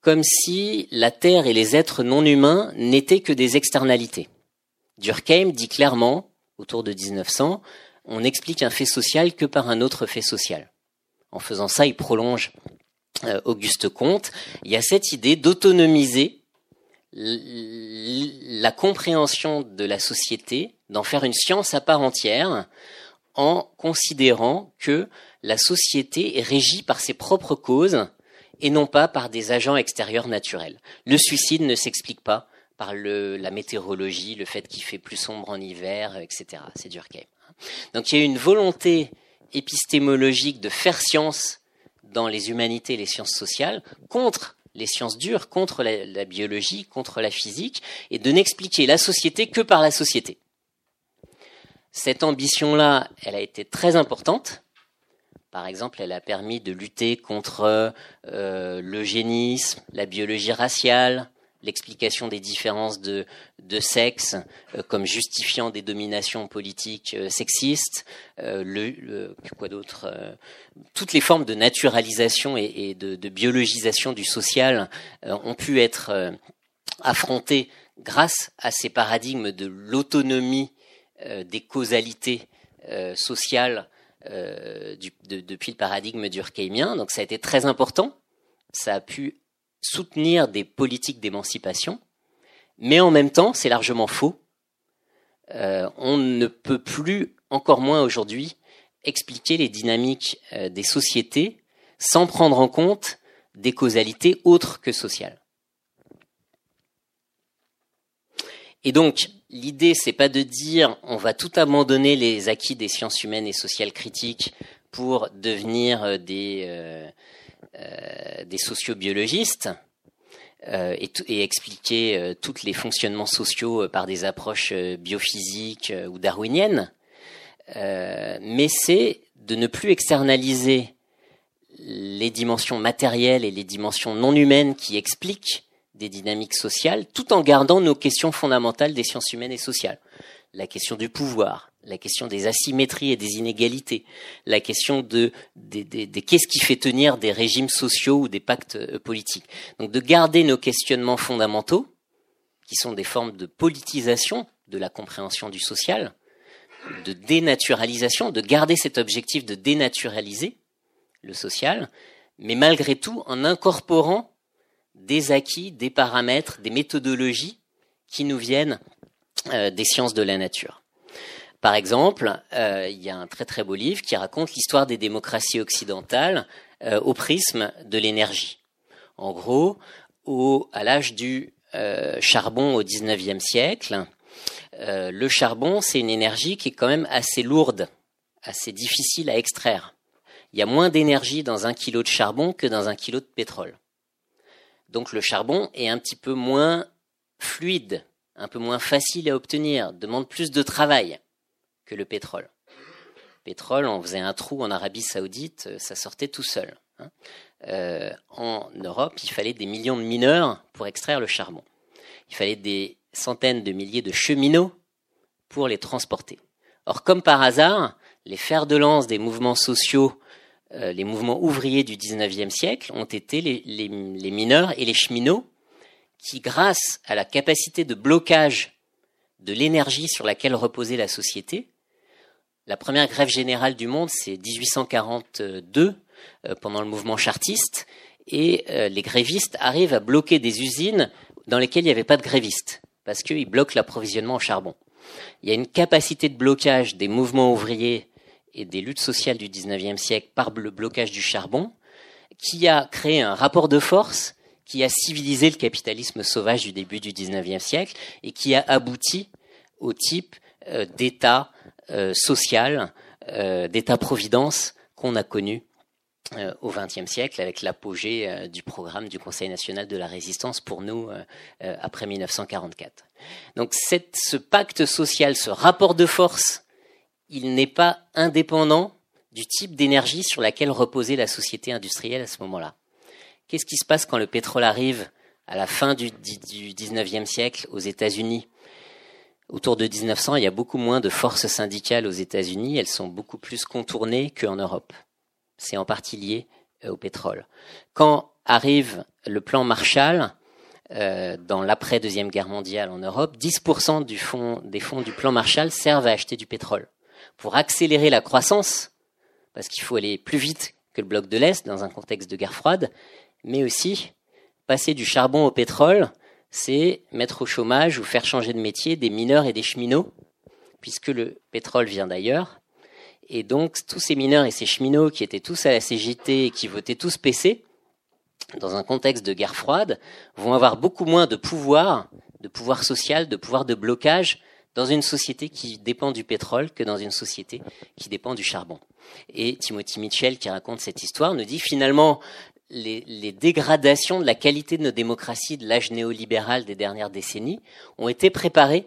comme si la Terre et les êtres non humains n'étaient que des externalités. Durkheim dit clairement, autour de 1900, on n'explique un fait social que par un autre fait social. En faisant ça, il prolonge euh, Auguste Comte. Il y a cette idée d'autonomiser la compréhension de la société, d'en faire une science à part entière, en considérant que la société est régie par ses propres causes et non pas par des agents extérieurs naturels. Le suicide ne s'explique pas par le, la météorologie, le fait qu'il fait plus sombre en hiver, etc. C'est Durkheim. Donc il y a une volonté épistémologique de faire science dans les humanités et les sciences sociales contre les sciences dures, contre la, biologie, contre la physique, et de n'expliquer la société que par la société. Cette ambition-là, elle a été très importante. Par exemple, elle a permis de lutter contre euh, l'eugénisme, la biologie raciale, l'explication des différences de, de sexe euh, comme justifiant des dominations politiques euh, sexistes, euh, le, quoi d'autre, euh, toutes les formes de naturalisation et, et de, de, biologisation du social ont pu être affrontées grâce à ces paradigmes de l'autonomie euh, des causalités euh, sociales euh, du, de, depuis le paradigme durkheimien. Donc ça a été très important. Ça a pu soutenir des politiques d'émancipation, mais en même temps, c'est largement faux. Euh, on ne peut plus, encore moins aujourd'hui, expliquer les dynamiques euh, des sociétés sans prendre en compte des causalités autres que sociales. Et donc, l'idée, c'est pas de dire on va tout abandonner les acquis des sciences humaines et sociales critiques pour devenir euh, des, des sociobiologistes euh, et, expliquer euh, tous les fonctionnements sociaux euh, par des approches biophysiques ou darwiniennes, mais c'est de ne plus externaliser les dimensions matérielles et les dimensions non humaines qui expliquent des dynamiques sociales, tout en gardant nos questions fondamentales des sciences humaines et sociales. La question du pouvoir, la question des asymétries et des inégalités, la question de, qu'est-ce qui fait tenir des régimes sociaux ou des pactes euh, politiques. Donc de garder nos questionnements fondamentaux, qui sont des formes de politisation de la compréhension du social, de dénaturalisation, de garder cet objectif de dénaturaliser le social, mais malgré tout en incorporant des acquis, des paramètres, des méthodologies qui nous viennent euh, des sciences de la nature. Par exemple, euh, il y a un très très beau livre qui raconte l'histoire des démocraties occidentales euh, au prisme de l'énergie. En gros, au, à l'âge du euh, charbon au XIXe siècle, le charbon c'est une énergie qui est quand même assez lourde, assez difficile à extraire. Il y a moins d'énergie dans un kilo de charbon que dans un kilo de pétrole. Donc le charbon est un petit peu moins fluide, un peu moins facile à obtenir, demande plus de travail que le pétrole. Le pétrole, on faisait un trou en Arabie Saoudite, euh, ça sortait tout seul. Hein. Euh, en Europe, il fallait des millions de mineurs pour extraire le charbon. Il fallait des centaines de milliers de cheminots pour les transporter. Or, comme par hasard, les fers de lance des mouvements sociaux euh, les mouvements ouvriers du XIXe siècle ont été les, mineurs et les cheminots qui, grâce à la capacité de blocage de l'énergie sur laquelle reposait la société, la première grève générale du monde, c'est 1842, euh, pendant le mouvement chartiste, et euh, les grévistes arrivent à bloquer des usines dans lesquelles il n'y avait pas de grévistes, parce qu'ils bloquent l'approvisionnement en charbon. Il y a une capacité de blocage des mouvements ouvriers et des luttes sociales du 19e siècle par le blocage du charbon qui a créé un rapport de force qui a civilisé le capitalisme sauvage du début du 19e siècle et qui a abouti au type euh, d'État euh, social, euh, d'État-providence qu'on a connu au XXe siècle avec l'apogée du programme du Conseil national de la résistance pour nous après 1944. Donc ce pacte social, ce rapport de force, il n'est pas indépendant du type d'énergie sur laquelle reposait la société industrielle à ce moment-là. Qu'est-ce qui se passe quand le pétrole arrive à la fin du, 19e siècle aux États-Unis? Autour de 1900, il y a beaucoup moins de forces syndicales aux États-Unis, elles sont beaucoup plus contournées qu'en Europe. C'est en partie lié euh, au pétrole. Quand arrive le plan Marshall, euh, dans l'après-deuxième guerre mondiale en Europe, 10% du fond, des fonds du plan Marshall servent à acheter du pétrole. Pour accélérer la croissance, parce qu'il faut aller plus vite que le bloc de l'Est dans un contexte de guerre froide, mais aussi passer du charbon au pétrole, c'est mettre au chômage ou faire changer de métier des mineurs et des cheminots, puisque le pétrole vient d'ailleurs. Et donc, tous ces mineurs et ces cheminots qui étaient tous à la CGT et qui votaient tous PC, dans un contexte de guerre froide, vont avoir beaucoup moins de pouvoir, de pouvoir social, de pouvoir de blocage dans une société qui dépend du pétrole que dans une société qui dépend du charbon. Et Timothy Mitchell, qui raconte cette histoire, nous dit finalement les, dégradations de la qualité de nos démocraties de l'âge néolibéral des dernières décennies ont été préparées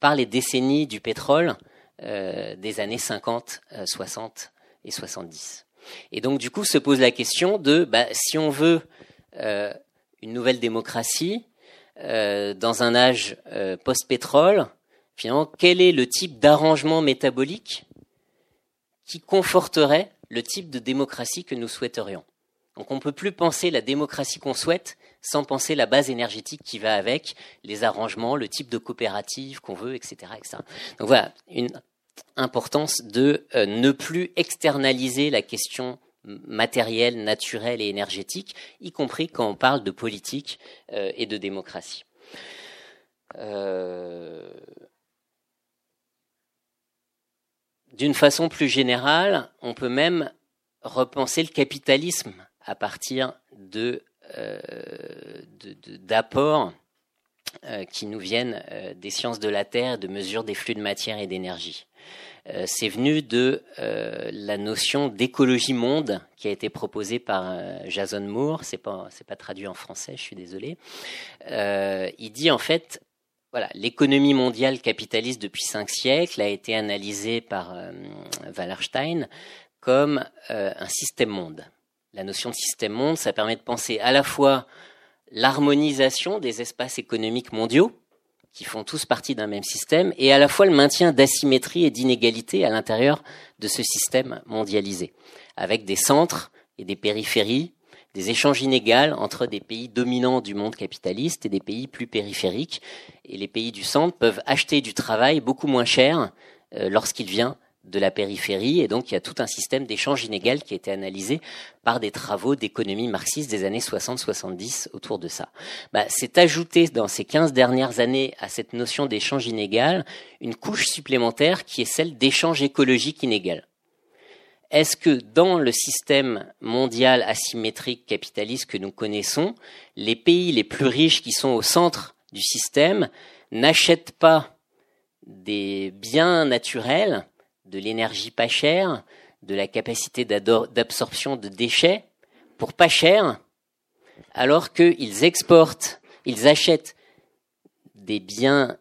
par les décennies du pétrole euh, des années 50, 60 euh, et 70. Et donc du coup se pose la question de bah, si on veut euh, une nouvelle démocratie dans un âge post-pétrole, finalement quel est le type d'arrangement métabolique qui conforterait le type de démocratie que nous souhaiterions? Donc on ne peut plus penser la démocratie qu'on souhaite sans penser la base énergétique qui va avec, les arrangements, le type de coopérative qu'on veut, etc., etc. Donc voilà, une importance de euh, ne plus externaliser la question matérielle, naturelle et énergétique, y compris quand on parle de politique euh, et de démocratie. Euh, D'une façon plus générale, on peut même repenser le capitalisme à partir euh, d'apports euh, qui nous viennent euh, des sciences de la Terre, de mesures des flux de matière et d'énergie. C'est venu de la notion d'écologie monde qui a été proposée par Jason Moore. C'est pas c'est pas traduit en français, je suis désolé. il dit en fait voilà, l'économie mondiale capitaliste depuis cinq siècles a été analysée par Wallerstein comme un système monde. La notion de système monde, ça permet de penser à la fois l'harmonisation des espaces économiques mondiaux, qui font tous partie d'un même système, et à la fois le maintien d'asymétrie et d'inégalité à l'intérieur de ce système mondialisé, avec des centres et des périphéries des échanges inégaux entre des pays dominants du monde capitaliste et des pays plus périphériques. Et les pays du centre peuvent acheter du travail beaucoup moins cher euh, lorsqu'il vient de la périphérie. Et donc, il y a tout un système d'échange inégal qui a été analysé par des travaux d'économie marxiste des années 60-70 autour de ça. Bah, C'est ajouté dans ces 15 dernières années à cette notion d'échange inégal une couche supplémentaire qui est celle d'échange écologique inégal est-ce que dans le système mondial asymétrique capitaliste que nous connaissons, les pays les plus riches qui sont au centre du système n'achètent pas des biens naturels, de l'énergie pas chère, de la capacité d'absorption de déchets pour pas cher, alors qu'ils exportent, ils achètent des biens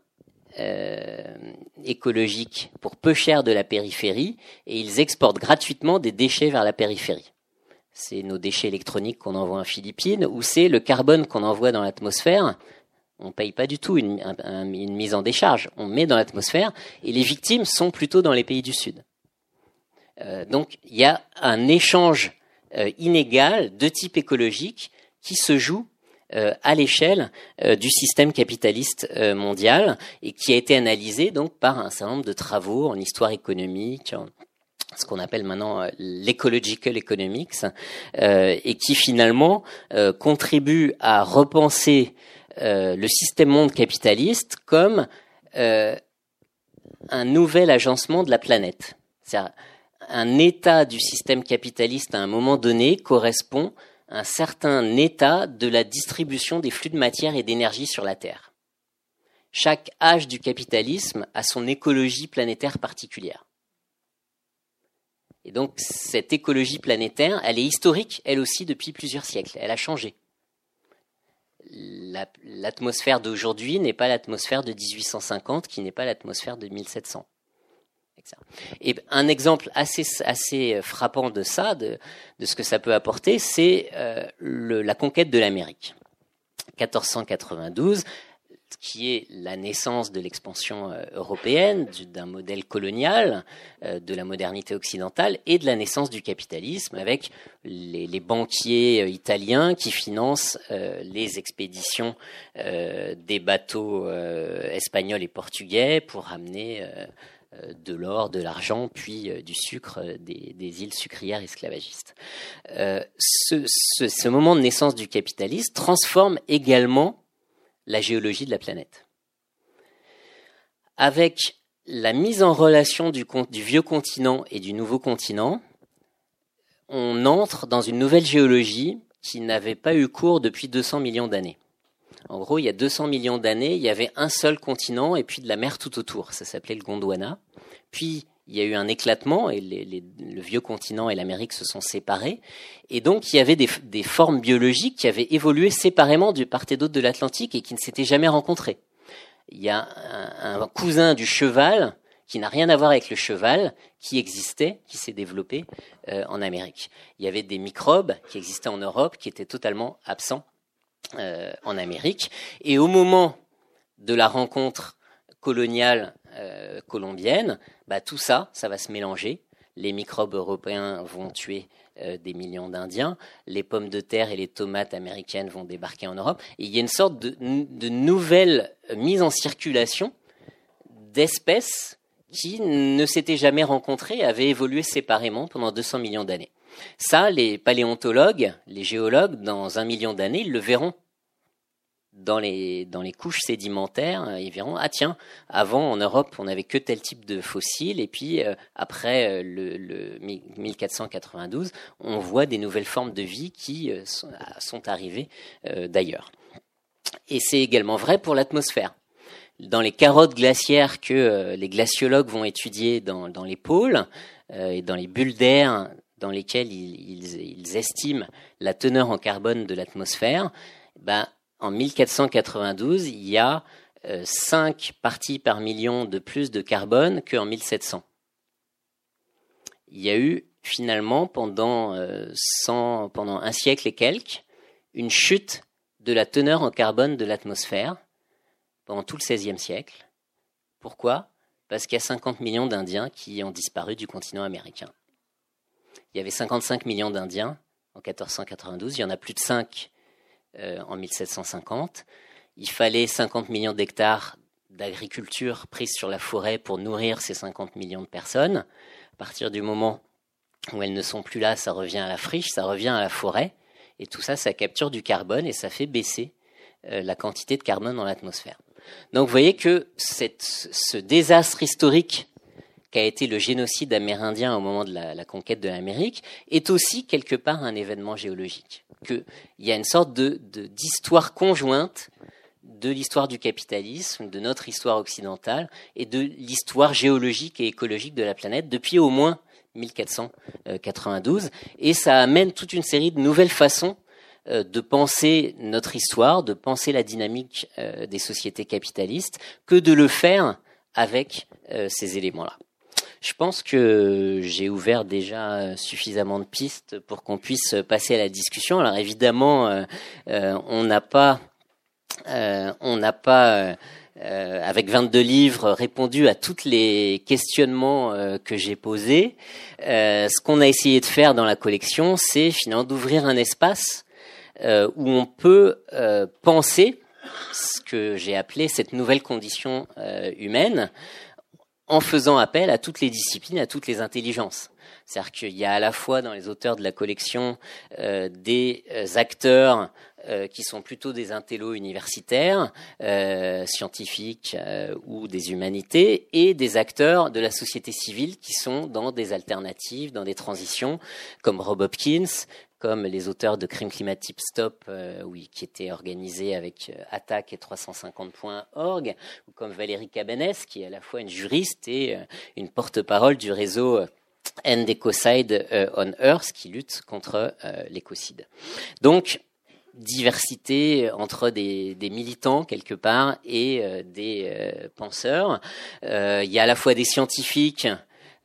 euh, écologiques pour peu cher de la périphérie et ils exportent gratuitement des déchets vers la périphérie. C'est nos déchets électroniques qu'on envoie en Philippines ou c'est le carbone qu'on envoie dans l'atmosphère. On paye pas du tout une, mise en décharge. On met dans l'atmosphère et les victimes sont plutôt dans les pays du Sud. Euh, donc il y a un échange euh, inégal de type écologique qui se joue euh, à l'échelle du système capitaliste mondial et qui a été analysé donc par un certain nombre de travaux en histoire économique, ce qu'on appelle maintenant l'ecological economics, et qui finalement contribue à repenser le système monde capitaliste comme un nouvel agencement de la planète. C'est-à-dire, un état du système capitaliste à un moment donné correspond à un certain état de la distribution des flux de matière et d'énergie sur la Terre. Chaque âge du capitalisme a son écologie planétaire particulière. Et donc cette écologie planétaire, elle est historique, elle aussi, depuis plusieurs siècles. Elle a changé. L'atmosphère d'aujourd'hui n'est pas l'atmosphère de 1850, qui n'est pas l'atmosphère de 1700. Et un exemple assez, assez frappant de ça, de, de ce que ça peut apporter, c'est euh, la conquête de l'Amérique. 1492, qui est la naissance de l'expansion euh, européenne, d'un modèle colonial, euh, de la modernité occidentale, et de la naissance du capitalisme, avec les, banquiers euh, italiens qui financent les expéditions des bateaux espagnols et portugais pour ramener de l'or, de l'argent, puis du sucre des, îles sucrières esclavagistes. Ce moment de naissance du capitalisme transforme également la géologie de la planète. Avec la mise en relation du, vieux continent et du nouveau continent, on entre dans une nouvelle géologie qui n'avait pas eu cours depuis 200 millions d'années. En gros, il y a 200 millions d'années, il y avait un seul continent et puis de la mer tout autour. Ça s'appelait le Gondwana. Puis, il y a eu un éclatement et le vieux continent et l'Amérique se sont séparés. Et donc, il y avait des, formes biologiques qui avaient évolué séparément du part et d'autre de l'Atlantique et qui ne s'étaient jamais rencontrées. Il y a un, cousin du cheval qui n'a rien à voir avec le cheval, qui existait, qui s'est développé euh, en Amérique. Il y avait des microbes qui existaient en Europe, qui étaient totalement absents euh, en Amérique. Et au moment de la rencontre coloniale euh, colombienne, bah, tout ça, ça va se mélanger. Les microbes européens vont tuer euh, des millions d'Indiens, les pommes de terre et les tomates américaines vont débarquer en Europe. Il y a une sorte de, de nouvelle mise en circulation d'espèces qui ne s'étaient jamais rencontrées, avaient évolué séparément pendant 200 millions d'années. Ça, les paléontologues, les géologues, dans un million d'années, ils le verront dans les, dans les couches sédimentaires, euh, ils verront, ah tiens, avant en Europe, on n'avait que tel type de fossiles, et puis euh, après euh, le, le, 1492, on voit des nouvelles formes de vie qui sont, sont, arrivées d'ailleurs. Et c'est également vrai pour l'atmosphère. Dans les carottes glaciaires que les glaciologues vont étudier dans, dans les pôles et dans les bulles d'air dans lesquelles ils, ils, ils, estiment la teneur en carbone de l'atmosphère, ben, en 1492, il y a 5 euh, parties par million de plus de carbone qu'en 1700. Il y a eu finalement pendant, euh, pendant un siècle et quelques une chute de la teneur en carbone de l'atmosphère pendant tout le XVIe siècle. Pourquoi? Parce qu'il y a 50 millions d'Indiens qui ont disparu du continent américain. Il y avait 55 millions d'Indiens en 1492, il y en a plus de 5 euh, en 1750. Il fallait 50 millions d'hectares d'agriculture prise sur la forêt pour nourrir ces 50 millions de personnes. À partir du moment où elles ne sont plus là, ça revient à la friche, ça revient à la forêt. Et tout ça, ça capture du carbone et ça fait baisser euh, la quantité de carbone dans l'atmosphère. Donc vous voyez que ce désastre historique qu'a été le génocide amérindien au moment de la conquête de l'Amérique est aussi quelque part un événement géologique qu'il y a une sorte de, d'histoire conjointe de l'histoire du capitalisme, de notre histoire occidentale et de l'histoire géologique et écologique de la planète depuis au moins 1492. Et ça amène toute une série de nouvelles façons euh, de penser notre histoire, de penser la dynamique euh, des sociétés capitalistes, que de le faire avec euh, ces éléments-là. Je pense que j'ai ouvert déjà suffisamment de pistes pour qu'on puisse passer à la discussion. Alors évidemment, euh, euh, on n'a pas, euh, on n'a pas, avec 22 livres, répondu à tous les questionnements que j'ai posés. ce qu'on a essayé de faire dans la collection, c'est finalement d'ouvrir un espace où on peut penser ce que j'ai appelé cette nouvelle condition humaine en faisant appel à toutes les disciplines, à toutes les intelligences. C'est-à-dire qu'il y a à la fois dans les auteurs de la collection euh, des euh, acteurs euh, qui sont plutôt des intellos universitaires, scientifiques ou des humanités, et des acteurs de la société civile qui sont dans des alternatives, dans des transitions, comme Rob Hopkins, comme les auteurs de Crime Climatique Stop, oui, qui étaient organisés avec Attaque et 350.org, ou comme Valérie Cabanès, qui est à la fois une juriste et une porte-parole du réseau Ecocide euh, on Earth qui lutte contre euh, l'écocide. Donc, diversité entre des, militants quelque part et euh, des penseurs. il y a à la fois des scientifiques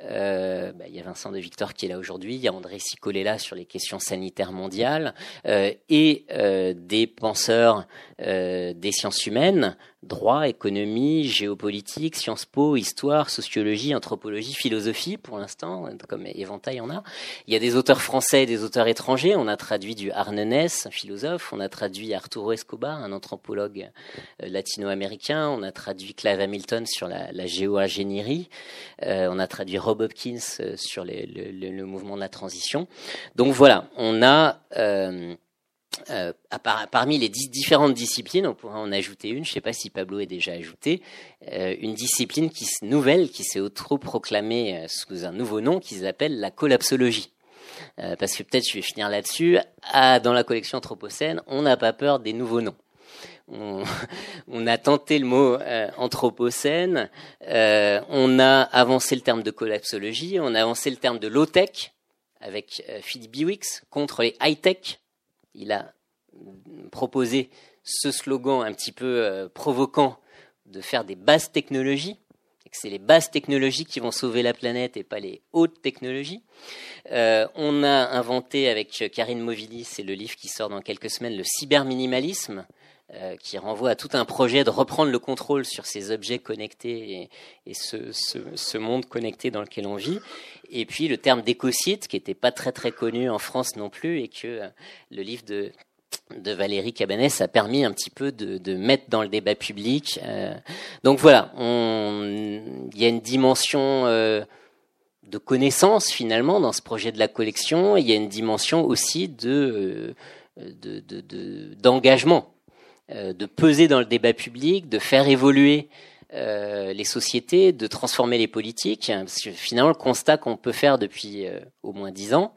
euh, bah, il y a Vincent de Victor qui est là aujourd'hui, il y a André là sur les questions sanitaires mondiales, euh, et euh, des penseurs des sciences humaines, droit, économie, géopolitique, Sciences Po, histoire, sociologie, anthropologie, philosophie, pour l'instant, comme éventail en a. Il y a des auteurs français et des auteurs étrangers. On a traduit du Arnenès, un philosophe. On a traduit Arturo Escobar, un anthropologue latino-américain. On a traduit Clive Hamilton sur la, la géo-ingénierie. on a traduit Rob Hopkins euh, sur le, mouvement de la transition. Donc voilà, on a euh, euh, parmi les différentes disciplines, on pourrait en ajouter une, je ne sais pas si Pablo est déjà ajouté, une discipline qui, nouvelle qui s'est auto-proclamée sous un nouveau nom qui s'appelle la collapsologie. parce que peut-être je vais finir là-dessus, ah, dans la collection Anthropocène, on n'a pas peur des nouveaux noms on, a tenté le mot euh, anthropocène, euh, on a avancé le terme de collapsologie, on a avancé le terme de low-tech avec euh, Philippe Biwix contre les high-tech. Il a proposé ce slogan un petit peu provoquant de faire des basses technologies que c'est les basses technologies qui vont sauver la planète et pas les hautes technologies. on a inventé avec Karine Movili, c'est le livre qui sort dans quelques semaines, le cyberminimalisme, euh, qui renvoie à tout un projet de reprendre le contrôle sur ces objets connectés et, ce, monde connecté dans lequel on vit. Et puis le terme d'écocide, qui n'était pas très très connu en France non plus, et que euh, le livre de, Valérie Cabanès a permis un petit peu de, mettre dans le débat public. Euh. donc voilà, il y a une dimension de connaissance finalement dans ce projet de la collection. Il y a une dimension aussi de d'engagement. De peser dans le débat public, de faire évoluer euh, les sociétés, de transformer les politiques. Parce que finalement, le constat qu'on peut faire depuis euh, au moins dix ans,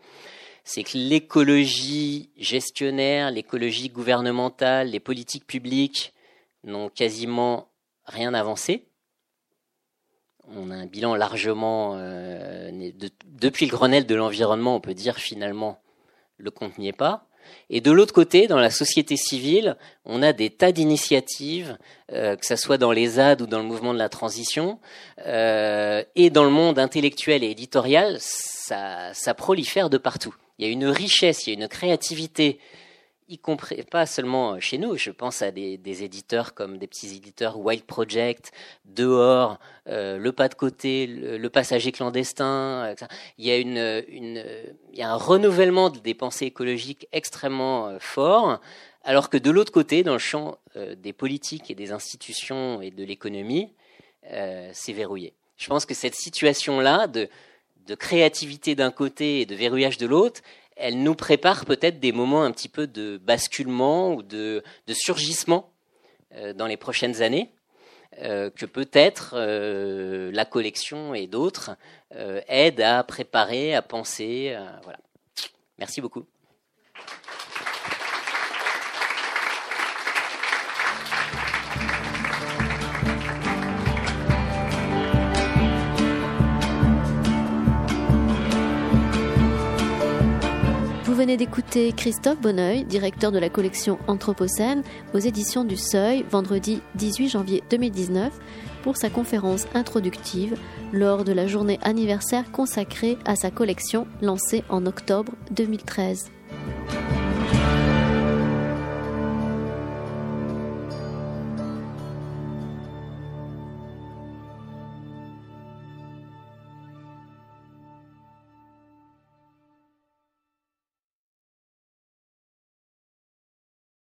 c'est que l'écologie gestionnaire, l'écologie gouvernementale, les politiques publiques n'ont quasiment rien avancé. On a un bilan largement depuis le Grenelle de l'environnement, on peut dire finalement le compte n'y est pas. Et de l'autre côté, dans la société civile, on a des tas d'initiatives, euh, que ce soit dans les ZAD ou dans le mouvement de la transition, euh, et dans le monde intellectuel et éditorial, ça, ça prolifère de partout. Il y a une richesse, il y a une créativité y compris pas seulement chez nous. Je pense à des, éditeurs comme des petits éditeurs Wild Project, Dehors, euh, Le Pas de côté, Le, Passager clandestin. Euh, il y a un renouvellement des pensées écologiques extrêmement euh, fort, alors que de l'autre côté, dans le champ des politiques et des institutions et de l'économie, c'est verrouillé. Je pense que cette situation-là de, de créativité d'un côté et de verrouillage de l'autre, elle nous prépare peut-être des moments un petit peu de basculement ou de, surgissement euh, dans les prochaines années, euh, que peut-être euh, la collection et d'autres aident à préparer, à penser. Merci beaucoup. Vous venez d'écouter Christophe Bonneuil, directeur de la collection Anthropocène, aux éditions du Seuil, vendredi 18 janvier 2019, pour sa conférence introductive lors de la journée anniversaire consacrée à sa collection lancée en octobre 2013.